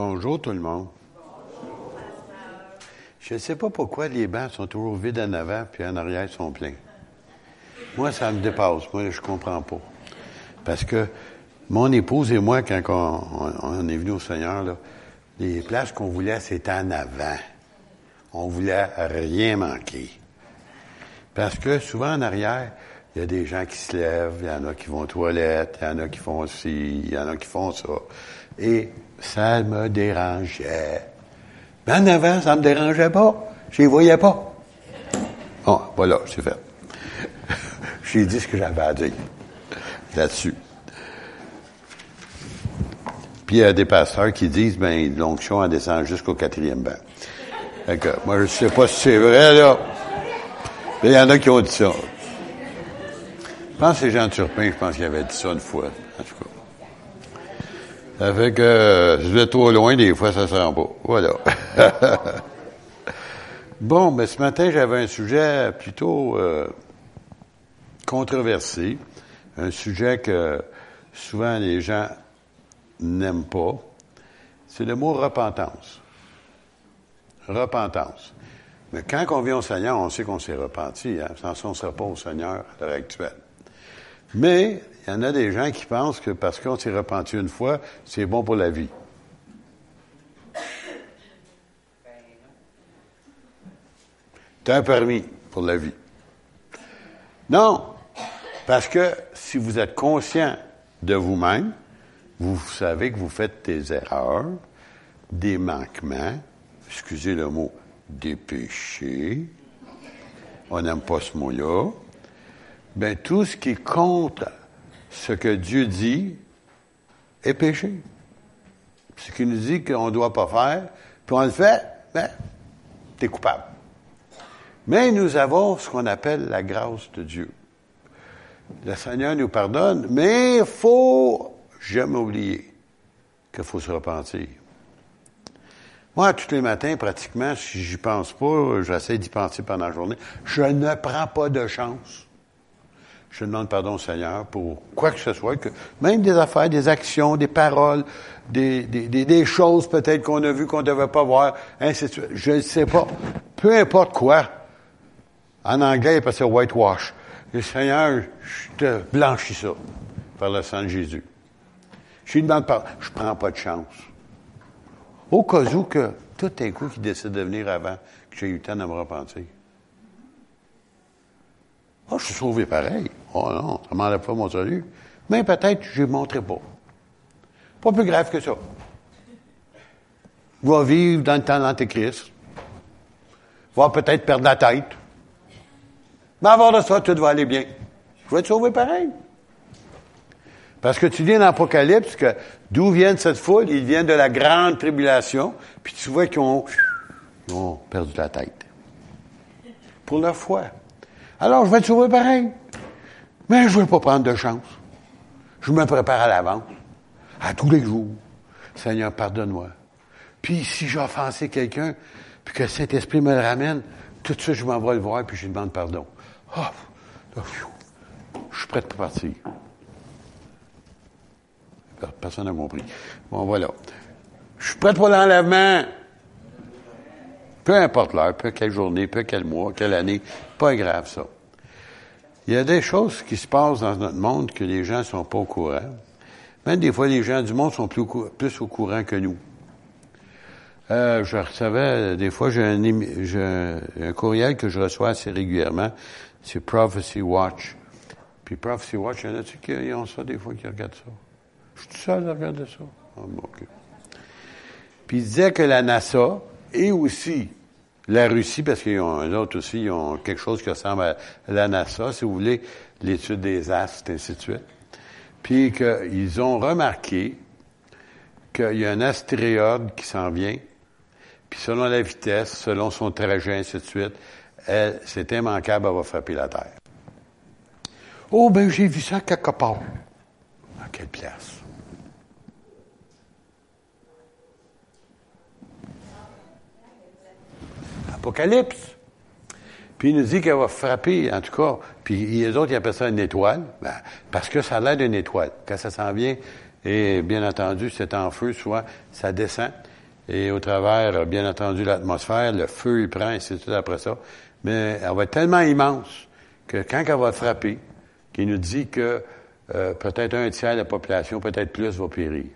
Bonjour tout le monde. Je ne sais pas pourquoi les bancs sont toujours vides en avant, puis en arrière ils sont pleins. Moi, ça me dépasse. Moi, je comprends pas. Parce que mon épouse et moi, quand on, est venu au Seigneur, là, les places qu'on voulait, c'était en avant. On voulait rien manquer. Parce que souvent en arrière, il y a des gens qui se lèvent, il y en a qui vont aux toilettes, il y en a qui font ci, il y en a qui font ça. Et ça me dérangeait. Mais en avant, ça me dérangeait pas. Je les voyais pas. Bon, voilà, c'est fait. J'ai dit ce que j'avais à dire là-dessus. Puis il y a des pasteurs qui disent, ben, l'onction en descend jusqu'au quatrième banc. Fait moi, je sais pas si c'est vrai, là. Mais il y en a qui ont dit ça. Je pense que c'est Jean Turpin, je pense qu'il avait dit ça une fois, en tout cas. Ça fait que euh, je vais trop loin, des fois, ça se rend pas. Voilà. bon, mais ce matin, j'avais un sujet plutôt euh, controversé, un sujet que souvent les gens n'aiment pas. C'est le mot repentance. Repentance. Mais quand on vient au Seigneur, on sait qu'on s'est repenti. Hein? Sans ça, on ne sera pas au Seigneur à l'heure actuelle. Mais il y en a des gens qui pensent que parce qu'on s'est repenti une fois, c'est bon pour la vie. T'as un permis pour la vie. Non, parce que si vous êtes conscient de vous-même, vous savez que vous faites des erreurs, des manquements, excusez le mot, des péchés. On n'aime pas ce mot-là. Ben, tout ce qui compte ce que Dieu dit est péché. Ce qu'il nous dit qu'on ne doit pas faire, puis on le fait, ben, es coupable. Mais nous avons ce qu'on appelle la grâce de Dieu. Le Seigneur nous pardonne, mais il faut jamais oublier qu'il faut se repentir. Moi, tous les matins, pratiquement, si j'y pense pas, j'essaie d'y penser pendant la journée, je ne prends pas de chance je demande pardon Seigneur pour quoi que ce soit, que même des affaires, des actions, des paroles, des, des, des, choses peut-être qu'on a vues qu'on ne devait pas voir, ainsi de suite. Je ne sais pas. Peu importe quoi. En anglais, il ça whitewash. Le Seigneur, je te blanchis ça par le sang de Jésus. Je lui demande pardon. Je prends pas de chance. Au cas où que tout un coup qui décide de venir avant que j'ai eu le temps de me repentir. Oh, je suis sauvé pareil. Oh non, ça m'enlève pas mon salut. Mais peut-être je ne montrerai pas. Pas plus grave que ça. Va vivre dans le temps de l'Antéchrist. Va peut-être perdre la tête. Mais avant de ça, tout va aller bien. Je vais être sauvé pareil. Parce que tu lis dans l'Apocalypse que d'où viennent cette foule? Ils viennent de la grande tribulation, puis tu vois qu'ils ont, ont perdu la tête. Pour leur foi. Alors, je vais être sauvé pareil. Mais je ne veux pas prendre de chance. Je me prépare à l'avance, à tous les jours. Seigneur, pardonne-moi. Puis, si j'ai offensé quelqu'un, puis que cet esprit me le ramène, tout de suite, je m'en vais le voir, puis je lui demande pardon. Ah, je suis prêt pour partir. Personne n'a compris. Bon, voilà. Je suis prêt pour l'enlèvement. Peu importe l'heure, peu quelle journée, peu quel mois, quelle année, pas grave ça. Il y a des choses qui se passent dans notre monde que les gens ne sont pas au courant. Même des fois, les gens du monde sont plus, au courant que nous. Euh, je recevais, des fois, j'ai un, un, courriel que je reçois assez régulièrement. C'est Prophecy Watch. Puis Prophecy Watch, il y en a-tu qui ont ça des fois, qui regardent ça? Je suis tout seul à regarder ça. Ah, Puis il disait que la NASA et aussi la Russie, parce qu'ils ont un autre aussi, ils ont quelque chose qui ressemble à la NASA, si vous voulez, l'étude des astres, ainsi de suite. Puis qu'ils ont remarqué qu'il y a un astéroïde qui s'en vient, puis selon la vitesse, selon son trajet, ainsi de suite, c'est immanquable, elle va frapper la Terre. Oh, ben j'ai vu ça quelque part. À quelle place? Apocalypse. Puis il nous dit qu'elle va frapper, en tout cas, puis les autres, ils appellent ça une étoile, ben, parce que ça a l'air d'une étoile. Quand ça s'en vient, et bien entendu, c'est en feu, soit ça descend, et au travers, bien entendu, l'atmosphère, le feu, il prend, et c'est tout après ça. Mais elle va être tellement immense que quand elle va frapper, qu'il nous dit que euh, peut-être un tiers de la population, peut-être plus, va périr.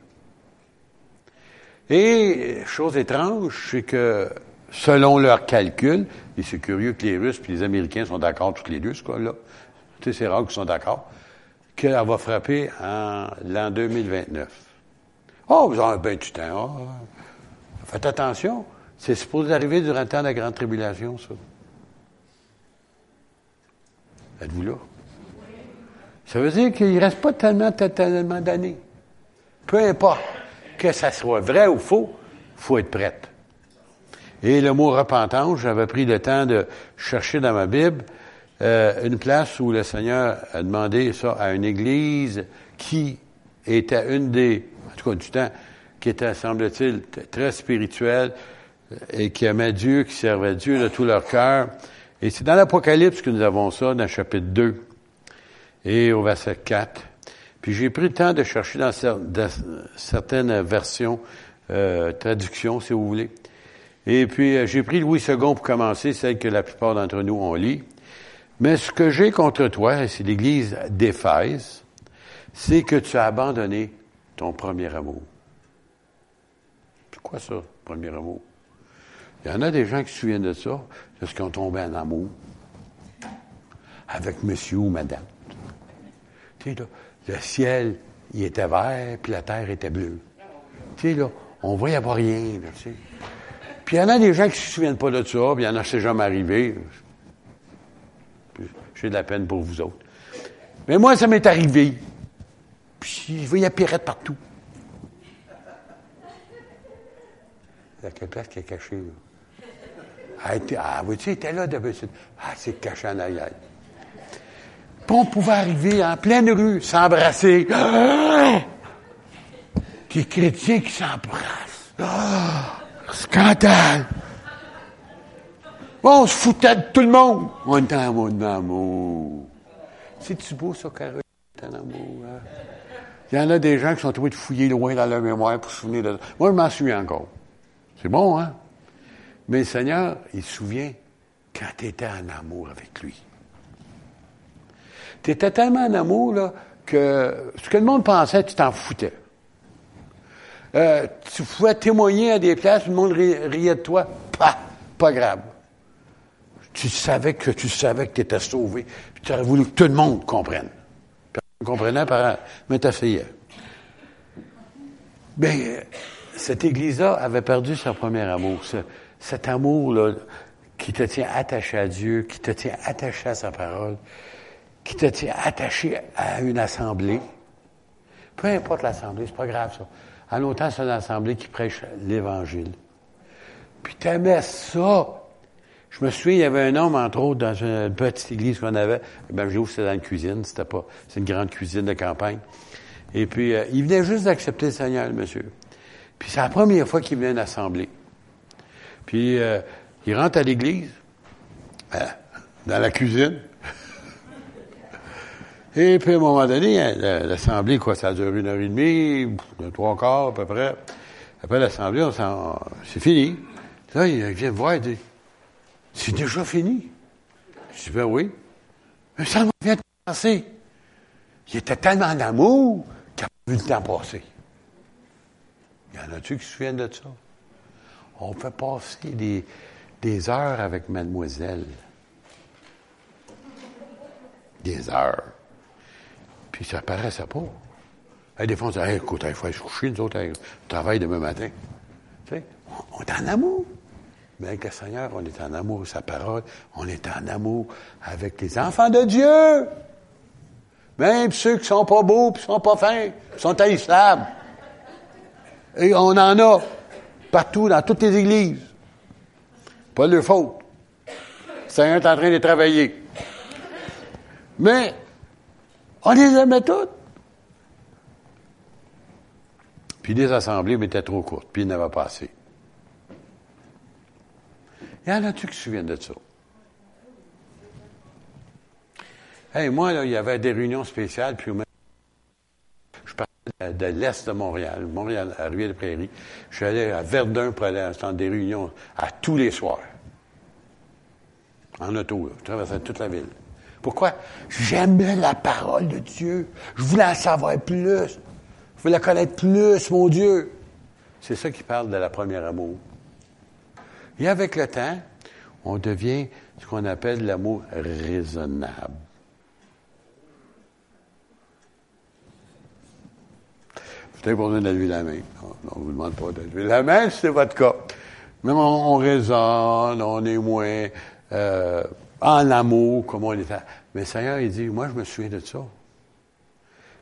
Et, chose étrange, c'est que selon leurs calculs, et c'est curieux que les Russes et les Américains sont d'accord, tous les deux, ce là tu sais, c'est rare qu'ils sont d'accord, qu'elle va frapper en l'an 2029. Oh, vous avez bien du temps. Oh, faites attention. C'est supposé arriver durant le temps de la grande tribulation, ça. Êtes-vous là? Ça veut dire qu'il ne reste pas tellement, tellement d'années. Peu importe que ça soit vrai ou faux, il faut être prête. Et le mot repentance, j'avais pris le temps de chercher dans ma Bible euh, une place où le Seigneur a demandé ça à une église qui était une des, en tout cas du temps, qui était, semble-t-il, très spirituelle et qui aimait Dieu, qui servait Dieu de tout leur cœur. Et c'est dans l'Apocalypse que nous avons ça, dans le chapitre 2 et au verset 4. Puis j'ai pris le temps de chercher dans, certaines versions, euh, traductions, si vous voulez. Et puis, euh, j'ai pris Louis II pour commencer, celle que la plupart d'entre nous ont lit. Mais ce que j'ai contre toi, et c'est l'Église d'Éphèse, c'est que tu as abandonné ton premier amour. C'est quoi ça, premier amour? Il y en a des gens qui se souviennent de ça, parce qu'ils ont tombé en amour avec monsieur ou madame. Tu sais, là, le ciel, il était vert, puis la terre était bleue. Tu sais, là, on voyait pas rien, sais. Puis il y en a des gens qui ne se souviennent pas de ça, puis il y en a, c'est jamais arrivé. J'ai de la peine pour vous autres. Mais moi, ça m'est arrivé. Puis je voyais Pirate partout. Il y a quelle place qui est cachée, là? Ah, ah vous tu était là d'habitude. Ah, c'est caché en arrière. Puis on pouvait arriver en pleine rue, s'embrasser. Ah! Des chrétiens qui s'embrassent. Ah! Scandale! Bon, on se foutait de tout le monde. On était en amour. C'est-tu beau, ça, Carole? en amour, hein? Il y en a des gens qui sont trouvés de fouiller loin dans leur mémoire pour se souvenir de ça. Moi, je m'en souviens encore. C'est bon, hein? Mais le Seigneur, il se souvient quand tu étais en amour avec lui. Tu étais tellement en amour, là, que ce que le monde pensait, tu t'en foutais. Euh, tu pouvais témoigner à des places, le monde riait de toi. Pas, pas grave. Tu savais que tu savais que tu étais sauvé. Tu aurais voulu que tout le monde comprenne. Personne ne comprenait par mais t'asseyais. Mais cette Église-là avait perdu son premier amour. cet amour-là qui te tient attaché à Dieu, qui te tient attaché à sa parole, qui te tient attaché à une assemblée. Peu importe l'assemblée, c'est pas grave ça. En longtemps, c'est une assemblée qui prêche l'Évangile. Puis t'aimais ça. Je me souviens, il y avait un homme, entre autres, dans une petite église qu'on avait. Ben, je c'était dans la cuisine, c'était pas, c'est une grande cuisine de campagne. Et puis, euh, il venait juste d'accepter le Seigneur, le monsieur. Puis c'est la première fois qu'il venait à une assemblée. Puis, euh, il rentre à l'église, euh, dans la cuisine. Et puis, à un moment donné, hein, l'Assemblée, quoi, ça a duré une heure et demie, trois quarts à peu près. Après l'Assemblée, on c'est fini. Là, il vient me voir et dit, c'est déjà fini. Je dis, ben oui. Mais ça vient de passer. Il était tellement en amour qu'il n'a pas vu le temps passer. Il y en a-tu qui se souviennent de ça? On fait passer des, des heures avec mademoiselle. Des heures. Puis ça paraissait pas. Et des fois, on disait, écoute, il faut aller se coucher, nous autres, on travaille demain matin. Tu sais, on, est en amour. Mais avec le Seigneur, on est en amour sa parole, on est en amour avec les enfants de Dieu. Même ceux qui sont pas beaux, qui sont pas fins, qui sont haïssables. Et on en a partout, dans toutes les églises. Pas de leur faute. Le Seigneur est en train de travailler. Mais on les aimait toutes. Puis les assemblées étaient trop courtes, puis il n'avait pas assez. Il y en a-tu qui se souviennent de ça? Hey, moi, il y avait des réunions spéciales, puis je parlais de, l'Est de Montréal, Montréal, à Rivière-des-Prairies. Je suis allé à Verdun pour aller à des réunions à tous les soirs. En auto. Je traversais toute la ville. Pourquoi? J'aimais la parole de Dieu. Je voulais en savoir plus. Je voulais connaître plus, mon Dieu. C'est ça qui parle de la première amour. Et avec le temps, on devient ce qu'on appelle l'amour raisonnable. Vous avez besoin de lever la main. on ne vous demande pas de lever la main, c'est votre cas. Même on, raisonne, on est moins euh, en amour, comme on était. Mais le Seigneur, il dit, moi, je me souviens de ça.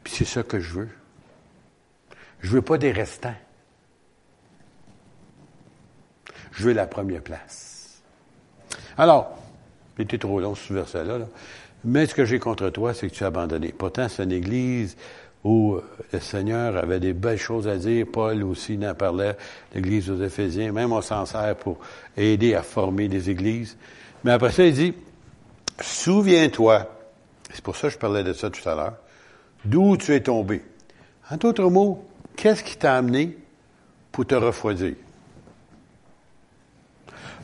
Puis c'est ça que je veux. Je veux pas des restants. Je veux la première place. Alors, c'était trop long ce verset-là. Mais ce que j'ai contre toi, c'est que tu as abandonné. Pourtant, c'est une église où le Seigneur avait des belles choses à dire. Paul aussi en parlait, l'église aux Éphésiens. Même on s'en sert pour aider à former des églises. Mais après ça, il dit, souviens-toi, c'est pour ça que je parlais de ça tout à l'heure, d'où tu es tombé. En d'autres mots, qu'est-ce qui t'a amené pour te refroidir?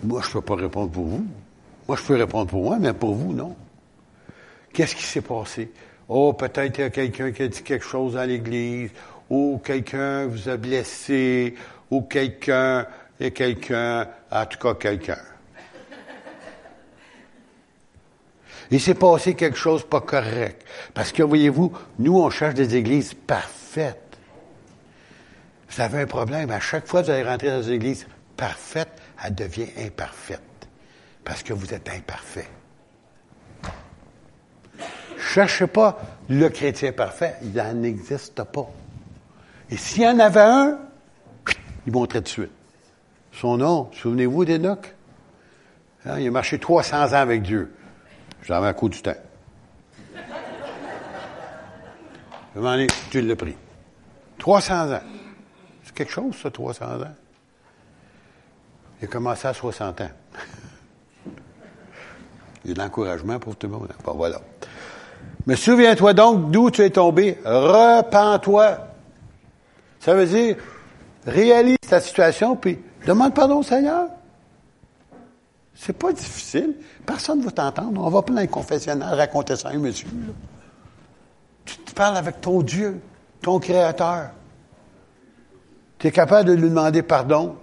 Moi, je ne peux pas répondre pour vous. Moi, je peux répondre pour moi, mais pour vous, non. Qu'est-ce qui s'est passé? Oh, peut-être qu'il y a quelqu'un qui a dit quelque chose à l'église, ou quelqu'un vous a blessé, ou quelqu'un, et quelqu'un, en tout cas quelqu'un. Il s'est passé quelque chose pas correct. Parce que, voyez-vous, nous, on cherche des églises parfaites. Vous avez un problème. À chaque fois que vous allez rentrer dans une église parfaite, elle devient imparfaite. Parce que vous êtes imparfait. Cherchez pas le chrétien parfait. Il n'en existe pas. Et s'il y en avait un, il montrait de suite. Son nom, souvenez-vous d'Enoch? Hein, il a marché 300 ans avec Dieu. J'avais un coup du temps. Je m'en tu l'as pris. 300 ans. C'est quelque chose, ça, 300 ans? Il a commencé à 60 ans. Il y a de l'encouragement pour tout le monde. Bon, voilà. Mais souviens-toi donc d'où tu es tombé. Repends-toi. Ça veut dire, réalise ta situation, puis demande pardon au Seigneur. C'est pas difficile. Personne ne va t'entendre. On va plein de confessionnal raconter ça à un monsieur. Tu te parles avec ton Dieu, ton Créateur. Tu es capable de lui demander pardon.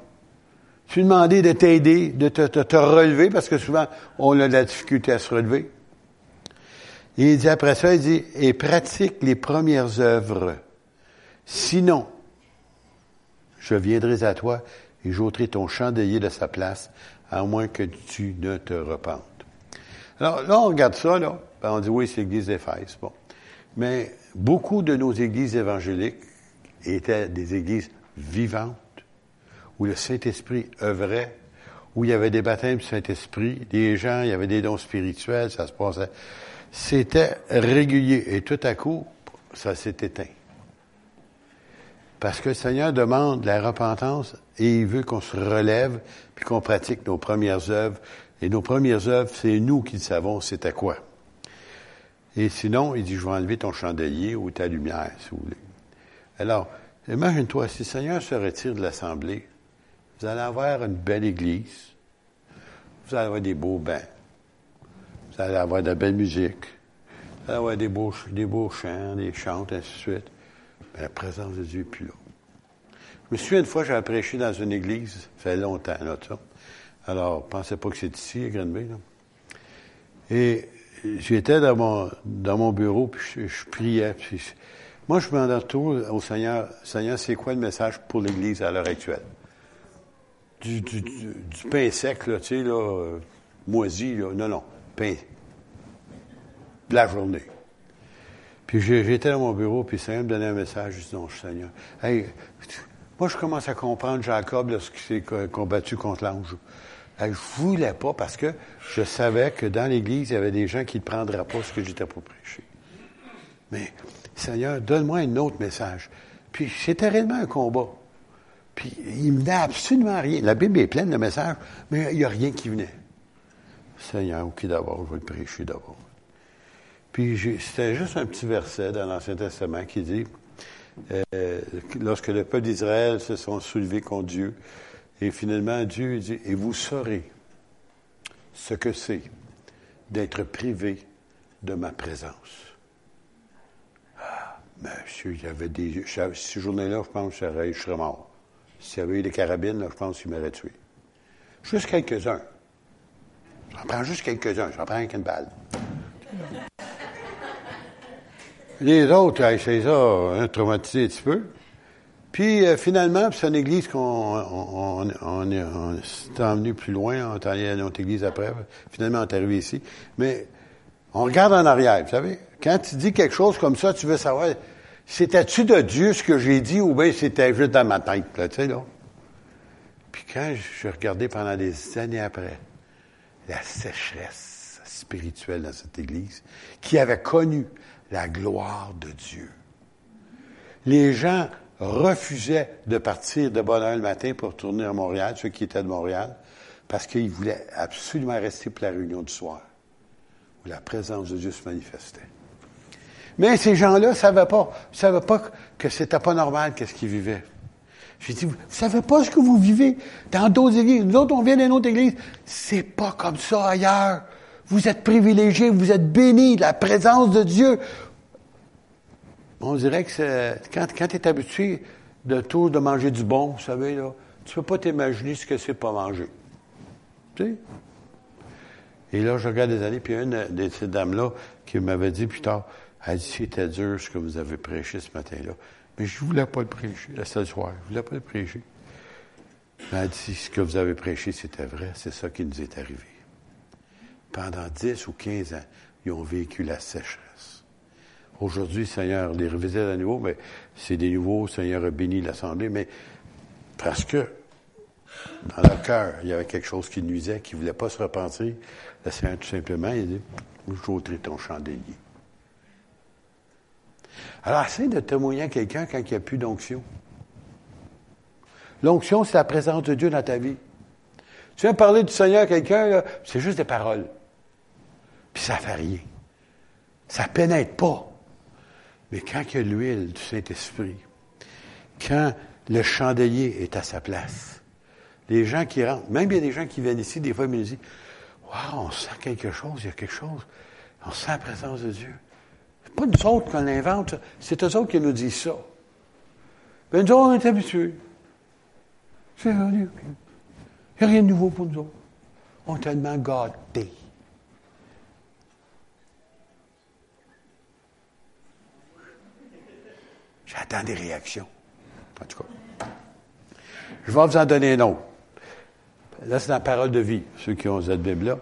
Tu lui demander de t'aider, de te, relever, parce que souvent, on a de la difficulté à se relever. Et il dit après ça, il dit, et pratique les premières œuvres. Sinon, je viendrai à toi et j'ôterai ton chandelier de sa place, à moins que tu ne te repentes. Alors là, on regarde ça, là, on dit oui, c'est l'église d'Éphèse. Bon. Mais beaucoup de nos églises évangéliques étaient des églises vivantes, où le Saint-Esprit œuvrait, où il y avait des baptêmes du Saint-Esprit, des gens, il y avait des dons spirituels, ça se passait. C'était régulier. Et tout à coup, ça s'est éteint. Parce que le Seigneur demande la repentance et il veut qu'on se relève puis qu'on pratique nos premières œuvres. Et nos premières œuvres, c'est nous qui le savons, c'est à quoi. Et sinon, il dit, je vais enlever ton chandelier ou ta lumière, si vous voulez. Alors, imagine-toi, si le Seigneur se retire de l'Assemblée, vous allez avoir une belle église, vous allez avoir des beaux bains, vous allez avoir de la belle musique, vous allez avoir des beaux, des beaux chants, des chants, ainsi de suite. Mais la présence de Dieu n'est plus là. Je me souviens une fois, j'avais prêché dans une église, ça fait longtemps, là, ça. Alors, je pensais pas que c'est ici, à Grenby, là. Et j'étais dans mon, dans mon bureau, puis je, priais. moi, je me retourne au Seigneur. Seigneur, c'est quoi le message pour l'Église à l'heure actuelle? Du, pain sec, là, tu sais, là, euh, moisi, là. Non, non, pain. De la journée. Puis j'étais dans mon bureau, puis Seigneur me donnait un message. Je dis, Seigneur, moi, je commence à comprendre Jacob lorsqu'il s'est combattu contre l'ange. Je voulais pas parce que je savais que dans l'Église, il y avait des gens qui ne prendraient pas ce que j'étais pour prêcher. Mais, Seigneur, donne-moi un autre message. Puis, c'était réellement un combat. Puis, il me venait absolument rien. La Bible est pleine de messages, mais il n'y a rien qui venait. Seigneur, OK, d'abord, je vais le prêcher d'abord. Puis, c'était juste un petit verset dans l'Ancien Testament qui dit, euh, lorsque le peuple d'Israël se sont soulevés contre Dieu. Et finalement, Dieu dit, et vous saurez ce que c'est d'être privé de ma présence. Ah, monsieur, il y avait des... Ces journées-là, je pense que je serais mort. S'il y avait eu des carabines, là, je pense qu'il m'aurait tué. Juste quelques-uns. J'en prends juste quelques-uns. J'en prends qu'une balle. Les autres, c'est ça, hein, traumatisés un petit peu. Puis euh, finalement, c'est une église qu'on on, on, est emmené plus loin, on est allé à notre église après. Finalement, on est arrivé ici. Mais on regarde en arrière, vous savez. Quand tu dis quelque chose comme ça, tu veux savoir, c'était-tu de Dieu ce que j'ai dit ou bien c'était juste dans ma tête, là, tu sais, là? Puis quand je regardais pendant des années après, la sécheresse spirituelle dans cette église, qui avait connu la gloire de Dieu. Les gens refusaient de partir de bonne heure le matin pour retourner à Montréal, ceux qui étaient de Montréal, parce qu'ils voulaient absolument rester pour la réunion du soir, où la présence de Dieu se manifestait. Mais ces gens-là ne savaient pas, savaient pas que c'était pas normal qu'est-ce qu'ils vivaient. J'ai dit, vous ne savez pas ce que vous vivez dans d'autres églises? Nous autres, on vient d'une autre église. C'est pas comme ça ailleurs. Vous êtes privilégiés, vous êtes bénis la présence de Dieu. On dirait que quand, tu es habitué de tout, de manger du bon, vous savez, là, tu peux pas t'imaginer ce que c'est pas manger. Tu sais? Et là, je regarde des années, puis une de ces dames-là qui m'avait dit plus tard, elle dit, c'était dur ce que vous avez prêché ce matin-là. Mais je voulais pas le prêcher, la soir. Je voulais pas le prêcher. Mais elle dit, ce que vous avez prêché, c'était vrai. C'est ça qui nous est arrivé. Pendant 10 ou 15 ans, ils ont vécu la sécheresse. Aujourd'hui, Seigneur les revisite à nouveau, mais c'est des nouveaux, Seigneur a béni l'Assemblée, mais parce que dans leur cœur, il y avait quelque chose qui nuisait, qui ne voulait pas se repentir. Le Seigneur, tout simplement, il dit, je ton chandelier. Alors, essaye de témoigner à quelqu'un quand il n'y a plus d'onction. L'onction, c'est la présence de Dieu dans ta vie. Tu viens parler du Seigneur à quelqu'un, c'est juste des paroles. Puis ça fait rien. Ça pénètre pas. Mais quand il y a l'huile du Saint-Esprit, quand le chandelier est à sa place, les gens qui rentrent, même il y a des gens qui viennent ici, des fois, ils me disent Waouh, on sent quelque chose, il y a quelque chose. On sent la présence de Dieu pas nous autres qu'on l'invente, c'est eux autres qui nous disent ça. Ben, nous autres, on est habitués. C'est vrai. Il n'y a rien de nouveau pour nous autres. On est tellement gâtés. J'attends des réactions. En tout cas. Je vais vous en donner un autre. Là, c'est dans la parole de vie, ceux qui ont cette Bible-là.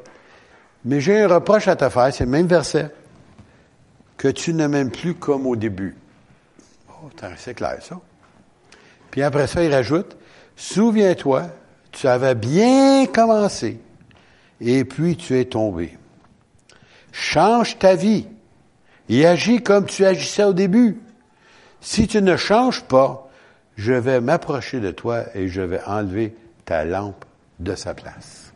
Mais j'ai un reproche à te faire, c'est le même verset que tu ne m'aimes plus comme au début. Oh, c'est clair, ça. Puis après ça, il rajoute, souviens-toi, tu avais bien commencé, et puis tu es tombé. Change ta vie et agis comme tu agissais au début. Si tu ne changes pas, je vais m'approcher de toi et je vais enlever ta lampe de sa place.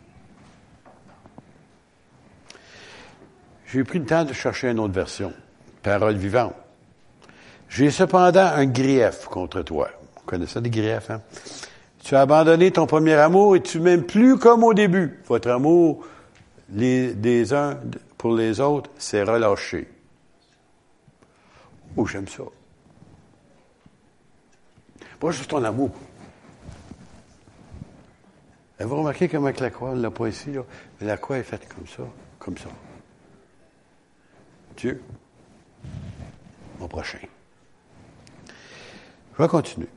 J'ai pris le temps de chercher une autre version parole vivante. J'ai cependant un grief contre toi. Connaît ça, des griefs, hein? Tu as abandonné ton premier amour et tu m'aimes plus comme au début. Votre amour des uns pour les autres s'est relâché. Oh, j'aime ça. Pas juste ton amour. Vous remarquez comment la croix, on l'a pas ici, mais la croix est faite comme ça, comme ça. Dieu au prochain. Je vais continuer.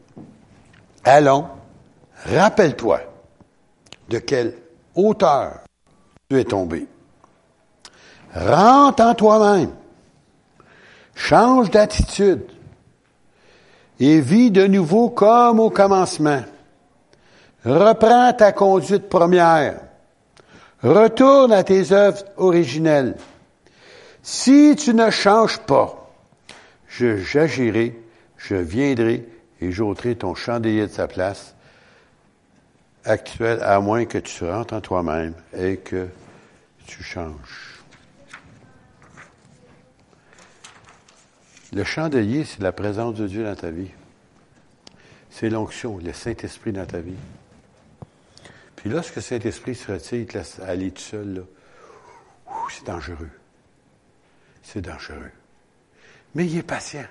Allons, rappelle-toi de quelle hauteur tu es tombé. Rentre en toi-même. Change d'attitude. Et vis de nouveau comme au commencement. Reprends ta conduite première. Retourne à tes œuvres originelles. Si tu ne changes pas, j'agirai, je viendrai et j'ôterai ton chandelier de sa place actuelle, à moins que tu rentres en toi-même et que tu changes. Le chandelier, c'est la présence de Dieu dans ta vie. C'est l'onction, le Saint-Esprit dans ta vie. Puis lorsque le Saint-Esprit se retire, il te laisse aller tout seul, là. C'est dangereux. C'est dangereux. Mais il est patient.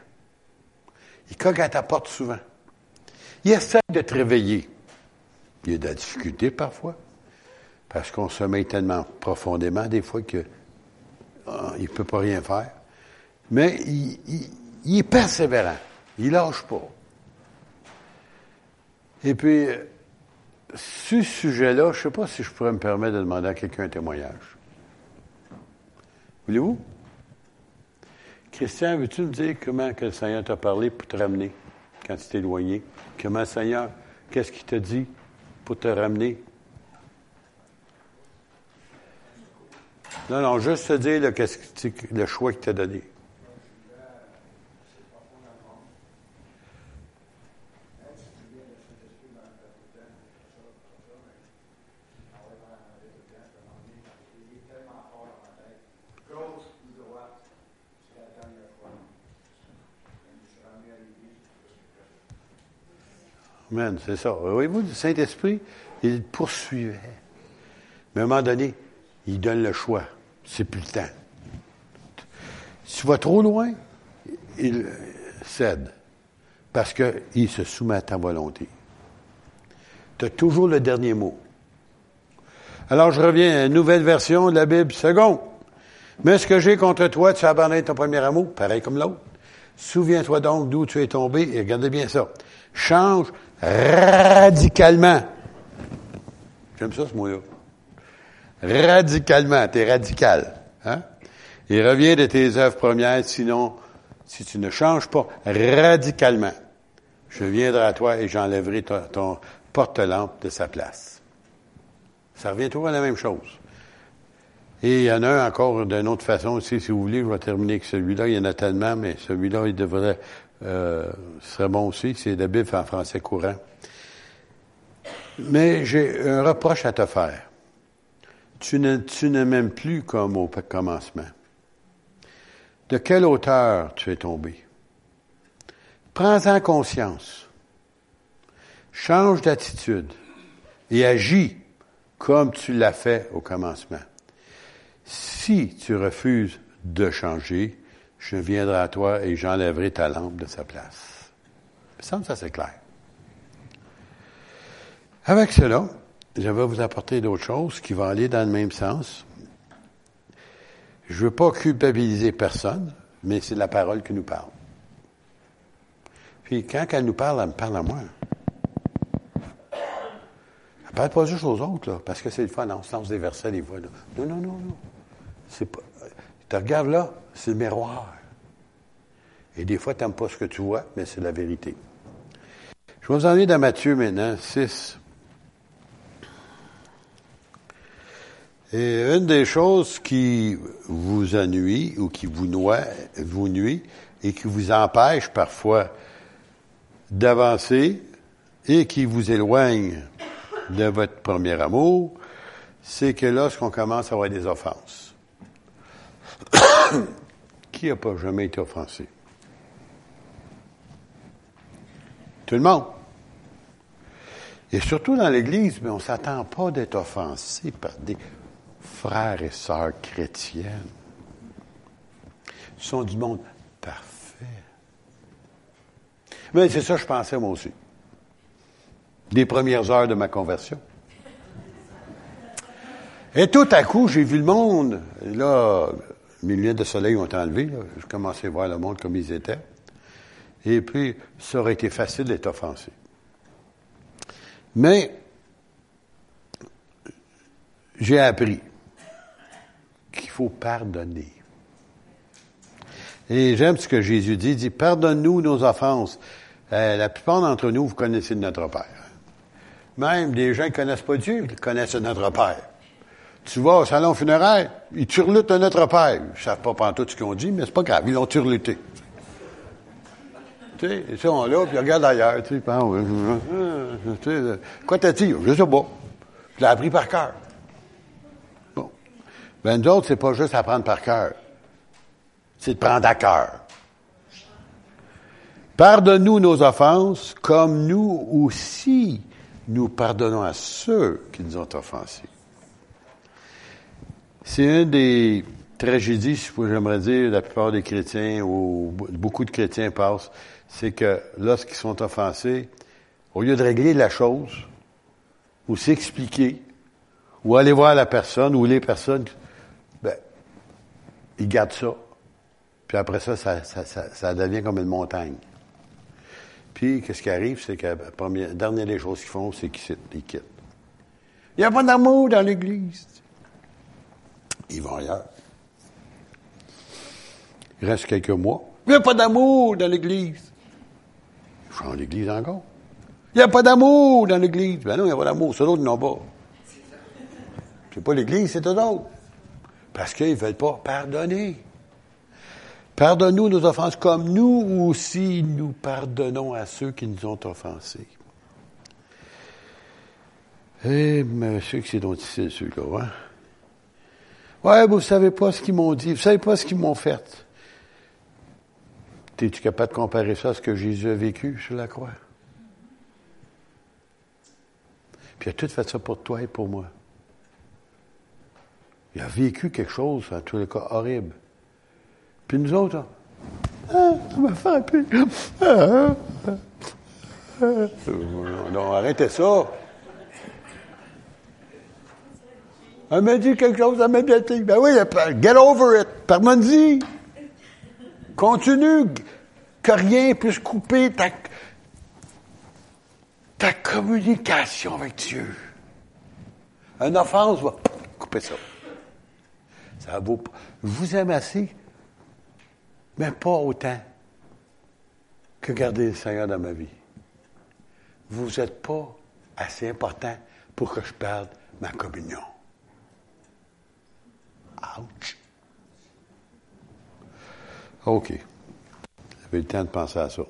Il cogne à ta porte souvent. Il essaie de te réveiller. Il y a de la difficulté parfois, parce qu'on met tellement profondément des fois qu'il ah, ne peut pas rien faire. Mais il, est persévérant. Il lâche pas. Et puis, ce sujet-là, je ne sais pas si je pourrais me permettre de demander à quelqu'un un témoignage. Voulez-vous? Christian, veux-tu me dire comment que le Seigneur t'a parlé pour te ramener quand tu t'es éloigné? Comment le Seigneur, qu'est-ce qu'il t'a dit pour te ramener? Non, non, juste te dire le, le choix qu'il t'a donné. C'est ça. Voyez-vous, le Saint-Esprit, il poursuivait. Mais à un moment donné, il donne le choix. C'est plus le temps. Si tu vas trop loin, il cède. Parce qu'il se soumet à ta volonté. Tu as toujours le dernier mot. Alors, je reviens à une nouvelle version de la Bible, second. Mais ce que j'ai contre toi, tu abandonnes ton premier amour, pareil comme l'autre. Souviens-toi donc d'où tu es tombé, et regardez bien ça. Change radicalement. J'aime ça, ce mot-là. Radicalement. T'es radical. Hein? Et reviens de tes œuvres premières, sinon, si tu ne changes pas radicalement, je viendrai à toi et j'enlèverai ton, porte-lampe de sa place. Ça revient toujours à la même chose. Et il y en a encore d'une autre façon aussi, si vous voulez, je vais terminer avec celui-là. Il y en a tellement, mais celui-là, il devrait euh, serait bon aussi, c'est la Bible en français courant. Mais j'ai un reproche à te faire. Tu ne, tu m'aimes plus comme au commencement. De quelle hauteur tu es tombé? Prends-en conscience. Change d'attitude et agis comme tu l'as fait au commencement. Si tu refuses de changer, je viendrai à toi et j'enlèverai ta lampe de sa place. Il ça c'est clair. Avec cela, je vais vous apporter d'autres choses qui vont aller dans le même sens. Je ne veux pas culpabiliser personne, mais c'est la parole qui nous parle. Puis quand elle nous parle, elle me parle à moi. Elle ne parle pas juste aux autres, là, parce que c'est le fun, on se lance des versets des fois. Non, non, non, non. C'est pas. Tu regardes là, c'est le miroir. Et des fois, tu n'aimes pas ce que tu vois, mais c'est la vérité. Je vais vous aller dans Matthieu maintenant, 6. Et une des choses qui vous ennuie ou qui vous, noie, vous nuit et qui vous empêche parfois d'avancer et qui vous éloigne de votre premier amour, c'est que lorsqu'on commence à avoir des offenses. qui n'a pas jamais été offensé? Tout le monde. Et surtout dans l'Église, mais on ne s'attend pas d'être offensé par des frères et sœurs chrétiennes. Ils sont du monde parfait. Mais c'est ça que je pensais moi aussi. Des premières heures de ma conversion. Et tout à coup, j'ai vu le monde. là, mes lunettes de soleil ont été enlevées. Je commençais à voir le monde comme ils étaient. Et puis, ça aurait été facile d'être offensé. Mais, j'ai appris qu'il faut pardonner. Et j'aime ce que Jésus dit. Il dit, pardonne-nous nos offenses. Euh, la plupart d'entre nous, vous connaissez notre Père. Même des gens qui connaissent pas Dieu, ils connaissent notre Père. Tu vas au salon funéraire, ils turlutent à notre Père. Ils ne savent pas tout ce qu'ils ont dit, mais c'est pas grave, ils l'ont turluté. Tu sais, ils sont là, puis ils regardent ailleurs, tu sais, tu quoi t'as dit? Je sais pas. Je l'ai appris par cœur. Bon. Ben, nous autres, c'est pas juste apprendre par cœur. C'est de prendre à cœur. Pardonne-nous nos offenses, comme nous aussi nous pardonnons à ceux qui nous ont offensés. C'est une des tragédies, j'aimerais dire, la plupart des chrétiens, ou beaucoup de chrétiens passent, c'est que lorsqu'ils sont offensés, au lieu de régler la chose, ou s'expliquer, ou aller voir la personne, ou les personnes, ben, ils gardent ça. Puis après ça, ça, devient comme une montagne. Puis, qu'est-ce qui arrive, c'est que la première, dernière des choses qu'ils font, c'est qu'ils quittent. Il n'y a pas d'amour dans l'Église. Ils vont ailleurs. Il reste quelques mois. Il n'y a pas d'amour dans l'Église. Ils font l'Église encore. Il n'y a pas d'amour dans l'Église. Ben non, il n'y a pas d'amour. C'est d'autres n'ont pas. C'est pas l'Église, c'est eux autres. Parce qu'ils ne veulent pas pardonner. Pardonne-nous nos offenses comme nous aussi nous pardonnons à ceux qui nous ont offensés. Eh, monsieur, que c'est donc difficile, celui-là, hein? Ouais, vous savez pas ce qu'ils m'ont dit, vous savez pas ce qu'ils m'ont fait. Es-tu capable de comparer ça à ce que Jésus a vécu sur la croix? Puis il a tout fait ça pour toi et pour moi. Il a vécu quelque chose, en tous les cas, horrible. Puis nous autres, ah, ça m'a un peu. Ah, ah, non, arrêtez ça. Elle m'a dit quelque chose, elle m'a dit, ben oui, get over it, pardonne-y. Continue, que rien puisse couper ta, communication avec Dieu. Une offense va couper ça. Ça vaut pas. Vous aime assez mais pas autant que garder le Seigneur dans ma vie. Vous n'êtes pas assez important pour que je perde ma communion. Ouch! OK. J'avais le temps de penser à ça.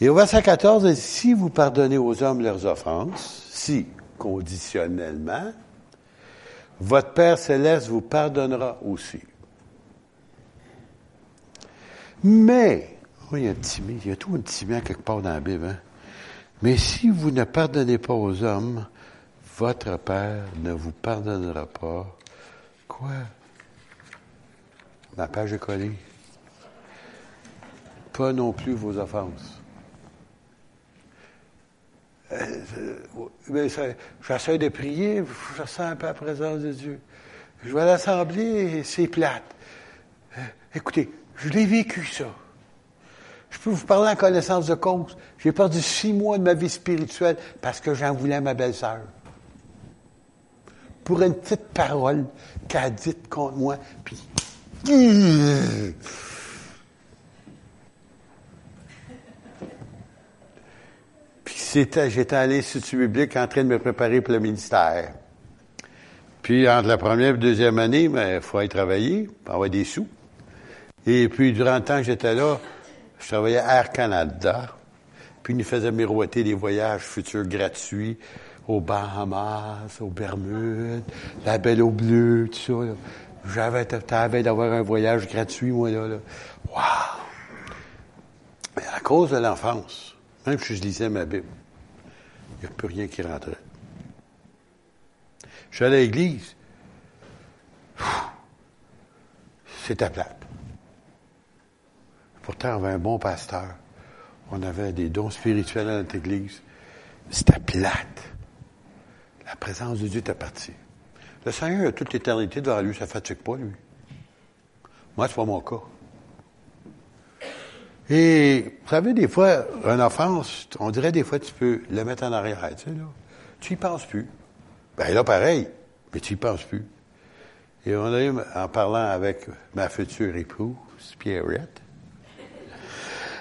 Et au verset 14, si vous pardonnez aux hommes leurs offenses, si, conditionnellement, votre Père céleste vous pardonnera aussi. Mais, il y a un petit il y a tout un petit quelque part dans la Bible, hein? Mais si vous ne pardonnez pas aux hommes, votre Père ne vous pardonnera pas. Quoi? Ma page est collée. Pas non plus vos offenses. Euh, j'essaie de prier, je sens un peu la présence de Dieu. Je vais à l'assemblée c'est plate. Euh, écoutez, je l'ai vécu, ça. Je peux vous parler en connaissance de cause. J'ai perdu six mois de ma vie spirituelle parce que j'en voulais à ma belle-sœur. Pour une petite parole qu'elle a dite contre moi, puis j'étais allé sur le biblique en train de me préparer pour le ministère. Puis, entre la première et la deuxième année, il ben, faut aller travailler, avoir des sous. Et puis, durant le temps que j'étais là, je travaillais à Air Canada. Puis, ils nous faisaient miroiter des voyages futurs gratuits aux Bahamas, aux Bermudes, la Belle eau bleue, tout ça. J'avais, t'avais d'avoir un voyage gratuit, moi, là. là. Wow! Mais à cause de l'enfance, même si je lisais ma Bible, il n'y a plus rien qui rentrait. Je suis allé à l'église. C'était plate. Pourtant, on avait un bon pasteur. On avait des dons spirituels à notre église. C'était plate. La présence de Dieu était partie. Le Seigneur a toute l'éternité devant lui, ça ne fatigue pas, lui. Moi, ce n'est pas mon cas. Et, vous savez, des fois, une offense, on dirait des fois, tu peux le mettre en arrière, tu sais, là. Tu y penses plus. Ben là, pareil, mais tu y penses plus. Et on a eu, en parlant avec ma future épouse, Pierrette,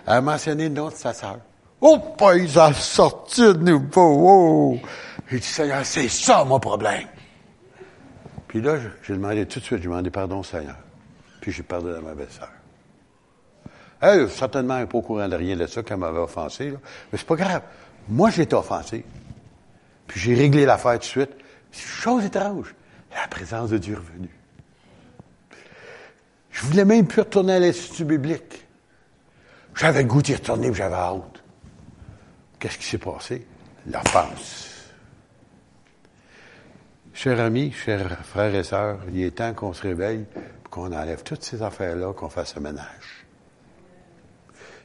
elle a mentionné le nom de sa sœur. Oh, pas, ils ont sorti de nouveau, oh! J'ai dit, Seigneur, c'est ça mon problème. Puis là, j'ai demandé tout de suite, j'ai demandé pardon au Seigneur. Puis j'ai pardonné à ma belle-sœur. Elle, certainement, elle n'est pas au courant de rien de ça qu'elle m'avait offensé. Là. Mais c'est pas grave. Moi, j'ai été offensé. Puis j'ai réglé l'affaire tout de suite. Chose étrange. La présence de Dieu est revenue. Je voulais même plus retourner à l'Institut biblique. J'avais le goût d'y retourner, mais j'avais hâte. Qu'est-ce qui s'est passé? L'offense. Chers amis, chers frères et sœurs, il est temps qu'on se réveille, qu'on enlève toutes ces affaires-là, qu'on fasse le ménage.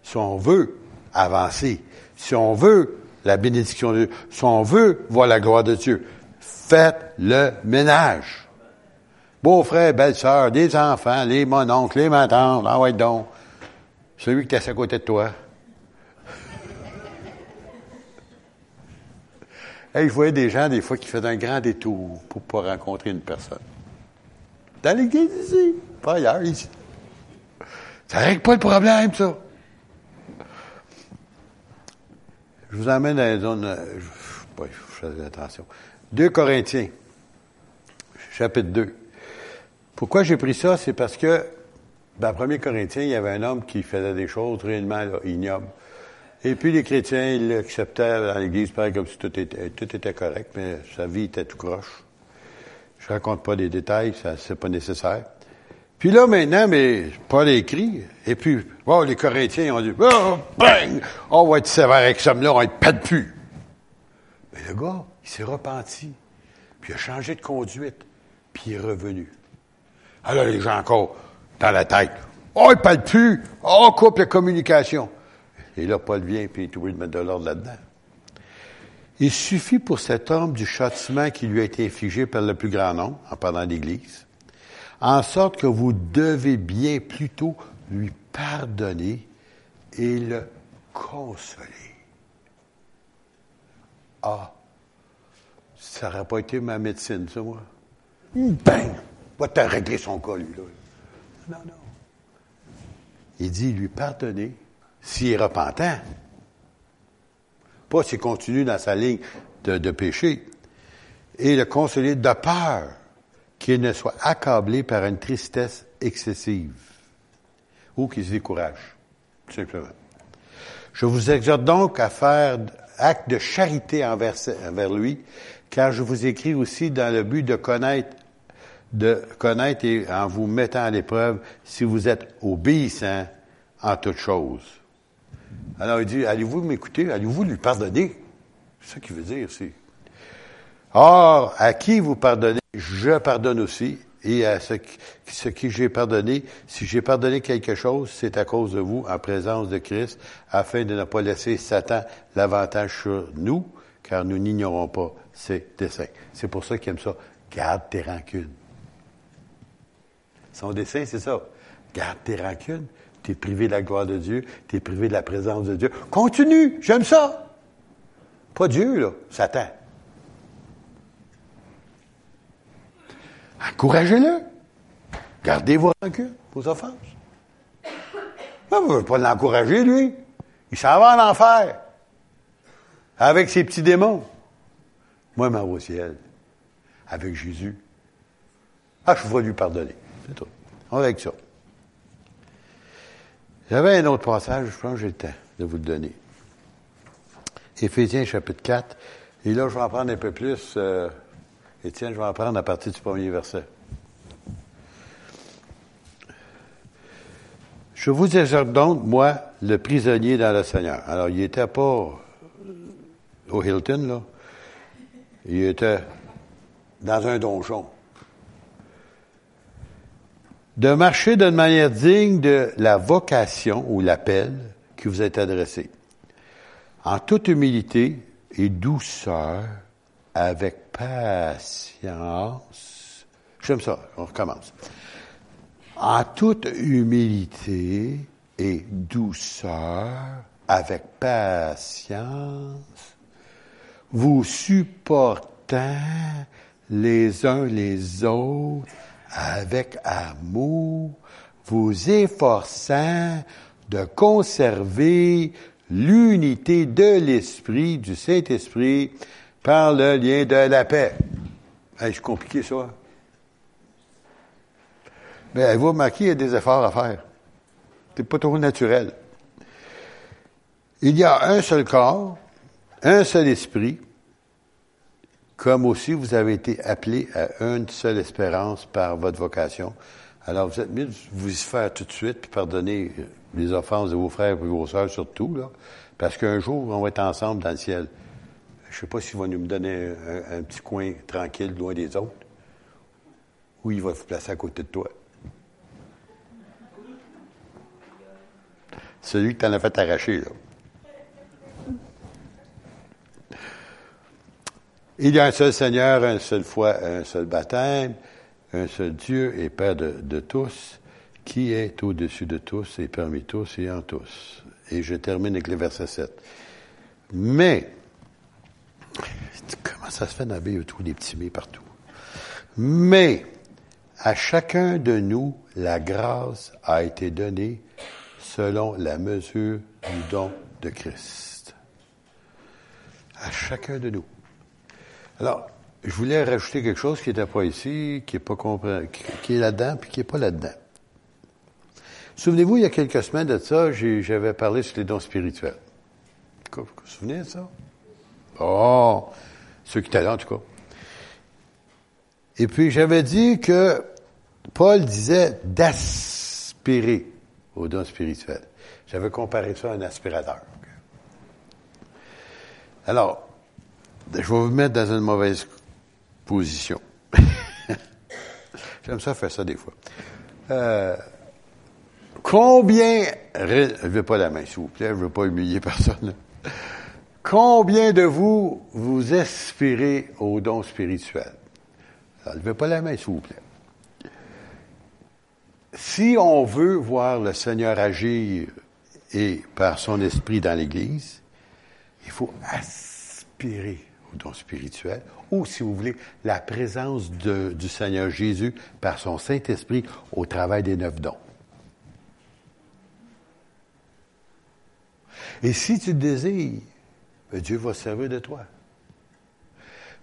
Si on veut avancer, si on veut la bénédiction de Dieu, si on veut voir la gloire de Dieu, faites le ménage. Beau-frère, belle-sœur, des enfants, les mononcles, les matantes, ah ouais donc. Celui qui est à côté de toi. Hey, je voyais des gens, des fois, qui faisaient un grand détour pour pas rencontrer une personne. Dans l'église ici, pas ailleurs, ici. Ça règle pas le problème, ça. Je vous emmène dans les zones. Euh, je, je fais attention. 2 Corinthiens, chapitre 2. Pourquoi j'ai pris ça? C'est parce que dans 1 Corinthiens, il y avait un homme qui faisait des choses réellement ignobles. Et puis les chrétiens, ils l'acceptaient dans l'Église, pareil comme si tout était, tout était correct, mais sa vie était tout croche. Je raconte pas des détails, ça c'est pas nécessaire. Puis là, maintenant, mais Paul écrit, et puis, oh, les Corinthiens ont dit, oh, bang! On va être sévère avec ce homme-là, on ne pas de. Mais le gars, il s'est repenti, puis il a changé de conduite, puis il est revenu. Alors les gens encore dans la tête, oh, il parle plus, oh, on coupe la communication. Et là, Paul vient, puis il est obligé de mettre de l'ordre là-dedans. Il suffit pour cet homme du châtiment qui lui a été infligé par le plus grand nombre, en parlant d'Église, en sorte que vous devez bien plutôt lui pardonner et le consoler. Ah, ça n'aurait pas été ma médecine, ça, moi. Ben, va te régler son cas, lui, là. Non, non. Il dit lui pardonner s'il est repentant. Pas s'il continue dans sa ligne de, péché. Et le consoler de peur qu'il ne soit accablé par une tristesse excessive ou qu'il se décourage, tout simplement. Je vous exhorte donc à faire acte de charité envers, envers lui, car je vous écris aussi dans le but de connaître, de connaître et en vous mettant à l'épreuve si vous êtes obéissant en toutes choses. Alors il dit, allez-vous m'écouter, allez-vous lui pardonner? C'est ça qu'il veut dire, c'est. Or, à qui vous pardonnez, je pardonne aussi. Et à ce ce qui j'ai pardonné, si j'ai pardonné quelque chose, c'est à cause de vous, en présence de Christ, afin de ne pas laisser Satan l'avantage sur nous, car nous n'ignorons pas ses desseins. C'est pour ça qu'il aime ça. Garde tes rancunes. Son dessein, c'est ça. Garde tes rancunes. Tu es privé de la gloire de Dieu, tu es privé de la présence de Dieu. Continue, j'aime ça. Pas Dieu, là, Satan. Encouragez-le. Gardez vos rancunes, vos offenses. Je ne pas l'encourager, lui. Il s'en va en enfer. Avec ses petits démons. Moi, m'en au ciel. Avec Jésus. Ah, je vais lui pardonner. C'est tout. On va avec ça. J'avais un autre passage, je pense que j'ai le temps de vous le donner. Éphésiens chapitre 4. Et là, je vais en prendre un peu plus. Euh, Étienne, je vais en prendre à partir du premier verset. Je vous exhorte donc, moi, le prisonnier dans le Seigneur. Alors, il n'était pas au Hilton, là. Il était dans un donjon. De marcher d'une manière digne de la vocation ou l'appel qui vous est adressé. En toute humilité et douceur, avec patience. J'aime ça, on recommence. En toute humilité et douceur, avec patience, vous supportant les uns les autres avec amour, vous efforçant de conserver l'unité de l'Esprit, du Saint-Esprit, par le lien de la paix. c'est compliqué, ça. Mais vous remarquez, il y a des efforts à faire. C'est pas trop naturel. Il y a un seul corps, un seul esprit, comme aussi vous avez été appelés à une seule espérance par votre vocation, Alors, vous êtes mieux de vous y faire tout de suite, puis pardonner les offenses de vos frères et vos sœurs surtout, là, parce qu'un jour, on va être ensemble dans le ciel. Je sais pas s'il va nous donner un, petit coin tranquille, loin des autres, ou il va vous placer à côté de toi. Celui que tu en as fait arracher, là. Il y a un seul Seigneur, un seul foi, un seul baptême, un seul Dieu et Père de, tous, qui est au-dessus de tous et parmi tous et en tous. Et je termine avec le verset 7. Mais, comment ça se fait dans la tous les petits mais partout? Mais, à chacun de nous, la grâce a été donnée selon la mesure du don de Christ. À chacun de nous. Alors, je voulais rajouter quelque chose qui n'était pas ici, qui est pas qui est là-dedans, puis qui n'est pas là-dedans. Souvenez-vous, il y a quelques semaines de ça, j'avais parlé sur les dons spirituels. Vous vous souvenez de ça? Oh, ceux qui étaient là, en tout cas. Et puis, j'avais dit que Paul disait d'aspirer aux dons spirituels. J'avais comparé ça à un aspirateur. Alors, je vais vous mettre dans une mauvaise position. J'aime ça faire ça des fois. Euh, combien, ne pas la main, s'il vous plaît, je ne veux pas humilier personne. Combien de vous vous aspirez aux dons spirituels? Ne levez pas la main, s'il vous plaît. Si on veut voir le Seigneur agir et par son esprit dans l'Église, il faut aspirer dons spirituels, ou si vous voulez, la présence du Seigneur Jésus par son Saint-Esprit au travail des neuf dons. Et si tu désires, ben, Dieu va se servir de toi.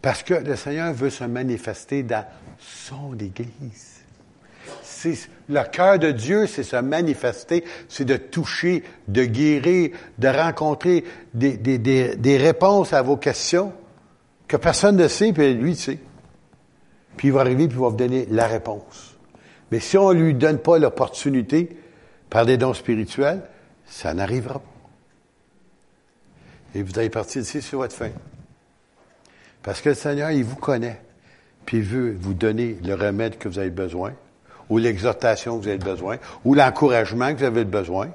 Parce que le Seigneur veut se manifester dans son Église le cœur de Dieu, c'est se manifester, c'est de toucher, de guérir, de rencontrer des, réponses à vos questions que personne ne sait, puis lui sait. Puis il va arriver, puis il va vous donner la réponse. Mais si on ne lui donne pas l'opportunité par des dons spirituels, ça n'arrivera pas. Et vous allez partir ici sur votre fin. Parce que le Seigneur, il vous connaît, puis il veut vous donner le remède que vous avez besoin ou l'exhortation que vous avez besoin, ou l'encouragement que vous avez besoin,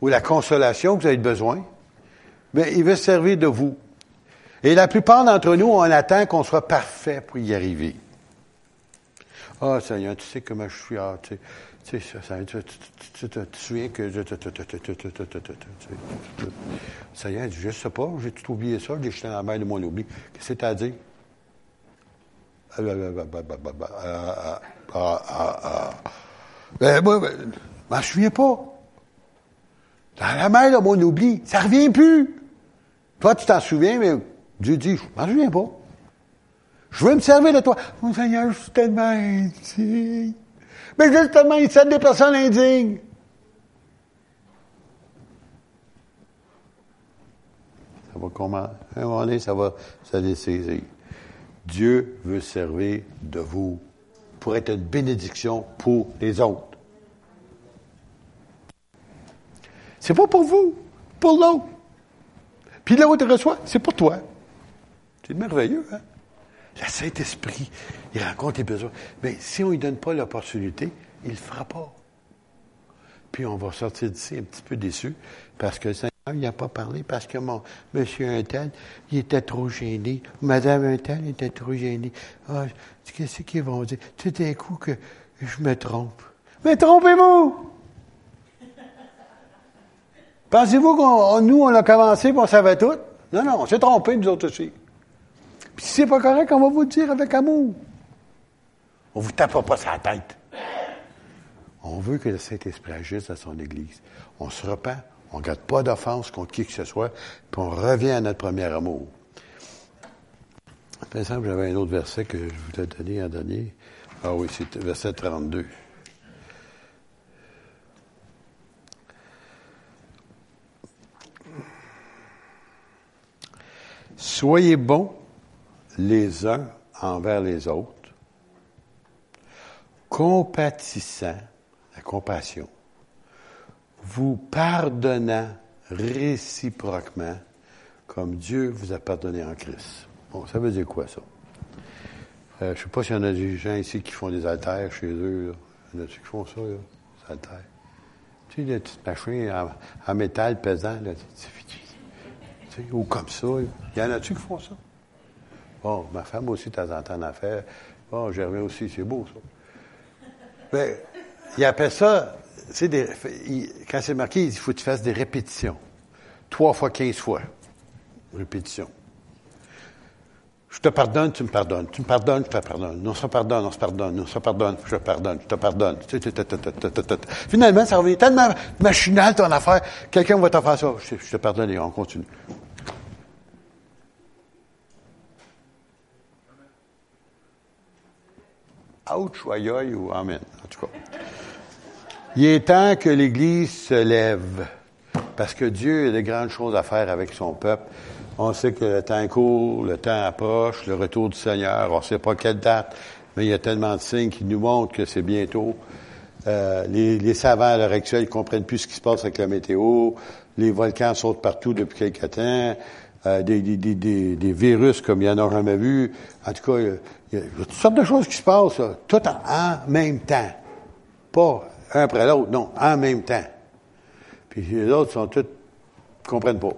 ou la consolation que vous avez besoin. Mais il veut servir de vous. Et la plupart d'entre nous, on attend qu'on soit parfait pour y arriver. Ah, oh, Seigneur, tu sais comment je suis. Ah, tu sais, tu, te souviens que... Seigneur, je sais pas, j'ai tout oublié ça, j'ai jeté dans la mer de mon oubli. Qu'est-ce que c'est à dire? Ah, ah, ah. Ben, moi, ben, je m'en souviens pas. Dans la mer, là, mon oubli, ça revient plus. Toi, tu t'en souviens, mais Dieu dit, je m'en souviens pas. Je veux me servir de toi. Mon Seigneur, je suis tellement indigne. Mais justement, il sert des personnes indignes. Ça va comment? À un moment donné, ça va se saisir. Dieu veut servir de vous pour être une bénédiction pour les autres. C'est pas pour vous, pour l'autre. Puis l'autre reçoit, c'est pour toi. C'est merveilleux, hein? Le Saint-Esprit, il rencontre les besoins. Mais si on ne lui donne pas l'opportunité, il ne le fera pas. Puis on va sortir d'ici un petit peu déçu parce que le Seigneur il n'a pas parlé parce que mon monsieur Untel, il était trop gêné. Madame Untel était trop gênée. Ah, qu'est-ce qu'ils vont dire? Tout d'un coup que je me trompe. Mais trompez-vous! Pensez-vous qu'on nous, on a commencé et on savait tout? Non, non, on s'est trompé, nous autres aussi. Puis si c'est pas correct, on va vous le dire avec amour. On vous tape pas sa tête. On veut que le Saint-Esprit agisse à son Église. On se repent, on ne garde pas d'offense contre qui que ce soit, puis on revient à notre premier amour. Par exemple, j'avais un autre verset que je voulais donner en dernier. Ah oui, c'est verset 32. Soyez bons les uns envers les autres, compatissant, la compassion, vous pardonnant réciproquement, comme Dieu vous a pardonné en Christ. Bon, ça veut dire quoi, ça? Euh, je sais pas s'il y en a des gens ici qui font des haltères chez eux. Il y en a qui font ça, là, des haltères? Tu sais, des petites machines en, métal pesant, là, ou comme ça. Il y en a-tu qui font ça? Bon, ma femme aussi, de temps en temps, en fait. Bon, je aussi, c'est beau, ça. Mais, il appelle ça, c'est des, quand c'est marqué, il faut que tu fasses des répétitions. Trois fois, quinze fois. Répétition. Je te pardonne, tu me pardonnes. Tu me pardonnes, je te pardonne. On se pardonne, on se pardonne. On se pardonne, je te pardonne, je te pardonne. Finalement, ça revient tellement machinal ton affaire. Quelqu'un va te faire ça. Je te pardonne et on continue. Ouch, aïe, ou amen. En tout cas. Il est temps que l'Église se lève. Parce que Dieu a de grandes choses à faire avec son peuple. On sait que le temps court, le temps approche, le retour du Seigneur. On ne sait pas quelle date, mais il y a tellement de signes qui nous montrent que c'est bientôt. Euh, les, savants à l'heure actuelle ne comprennent plus ce qui se passe avec la météo. Les volcans sautent partout depuis quelques temps. Euh, des, virus comme il y en a jamais vu. En tout cas, il y, a, toutes sortes de choses qui se passent, tout en, même temps. Pas un après l'autre, non, en même temps. Puis les autres sont tous comprennent pas.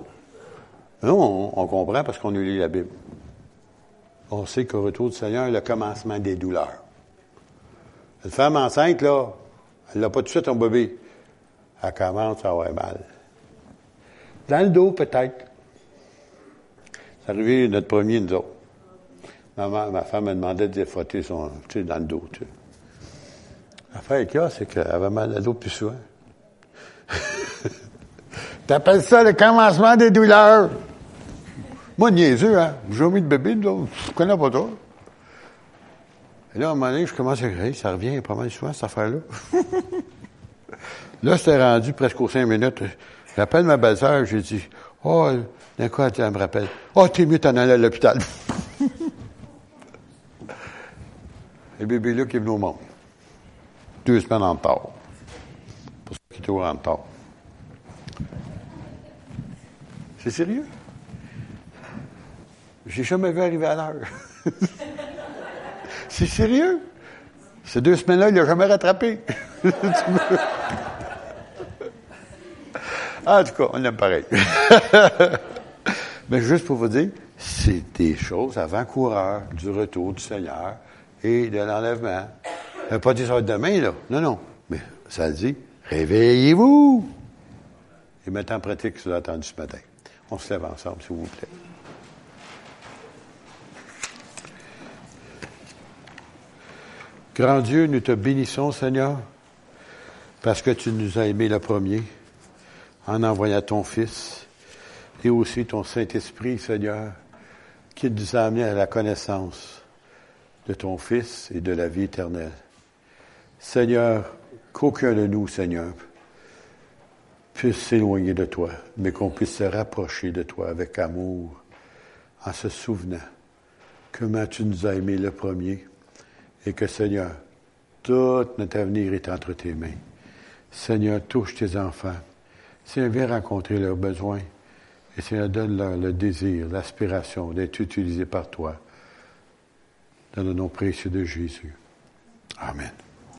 Nous, on, comprend parce qu'on nous lit la Bible. On sait qu'au retour du Seigneur, le commencement des douleurs. Une femme enceinte, là, elle n'a pas tout de suite un bébé. Elle commence à avoir mal. Dans le dos, peut-être. C'est arrivé notre premier, nous autres. Ma, ma femme m'a demandé de frotter son, tu sais, dans le dos, tu sais. L'affaire qu'il y a, c'est qu'elle avait mal à plus souvent. T'appelles ça le commencement des douleurs? Moi, niaiseux, hein. J'ai mis de bébé, là. Je connais pas toi. Et là, à un moment donné, je commence à crier. Ça revient pas mal souvent, cette affaire-là. là, c'était rendu presque aux cinq minutes. J'appelle ma belle-sœur, j'ai dit, oh, d'un coup, elle me rappelle, oh, t'es mieux t'en aller à l'hôpital. Le bébé qui est venu au monde. Deux semaines en retard. Pour ceux qui étaient en retard. C'est sérieux? J'ai jamais vu arriver à l'heure. C'est sérieux? Ces deux semaines-là, il l'a jamais rattrapé. en tout cas, on aime pareil. Mais juste pour vous dire, c'est des choses avant-coureurs du retour du Seigneur et de l'enlèvement. Ça veut pas dire ça va être demain, là. Non, non. Mais ça dit, réveillez-vous! Et mettez en pratique ce que vous avez entendu ce matin. On se lève ensemble, s'il vous plaît. Grand Dieu, nous te bénissons, Seigneur, parce que tu nous as aimés le premier en envoyant ton Fils et aussi ton Saint-Esprit, Seigneur, qui nous a amenés à la connaissance de ton Fils et de la vie éternelle. Seigneur, qu'aucun de nous, Seigneur, puisse s'éloigner de toi, mais qu'on puisse se rapprocher de toi avec amour, en se souvenant comment tu nous as aimés le premier et que, Seigneur, tout notre avenir est entre tes mains. Seigneur, touche tes enfants. Seigneur, viens rencontrer leurs besoins. Et Seigneur, donne-leur le désir, l'aspiration d'être utilisés par toi. Dans le nom précieux de Jésus. Amen.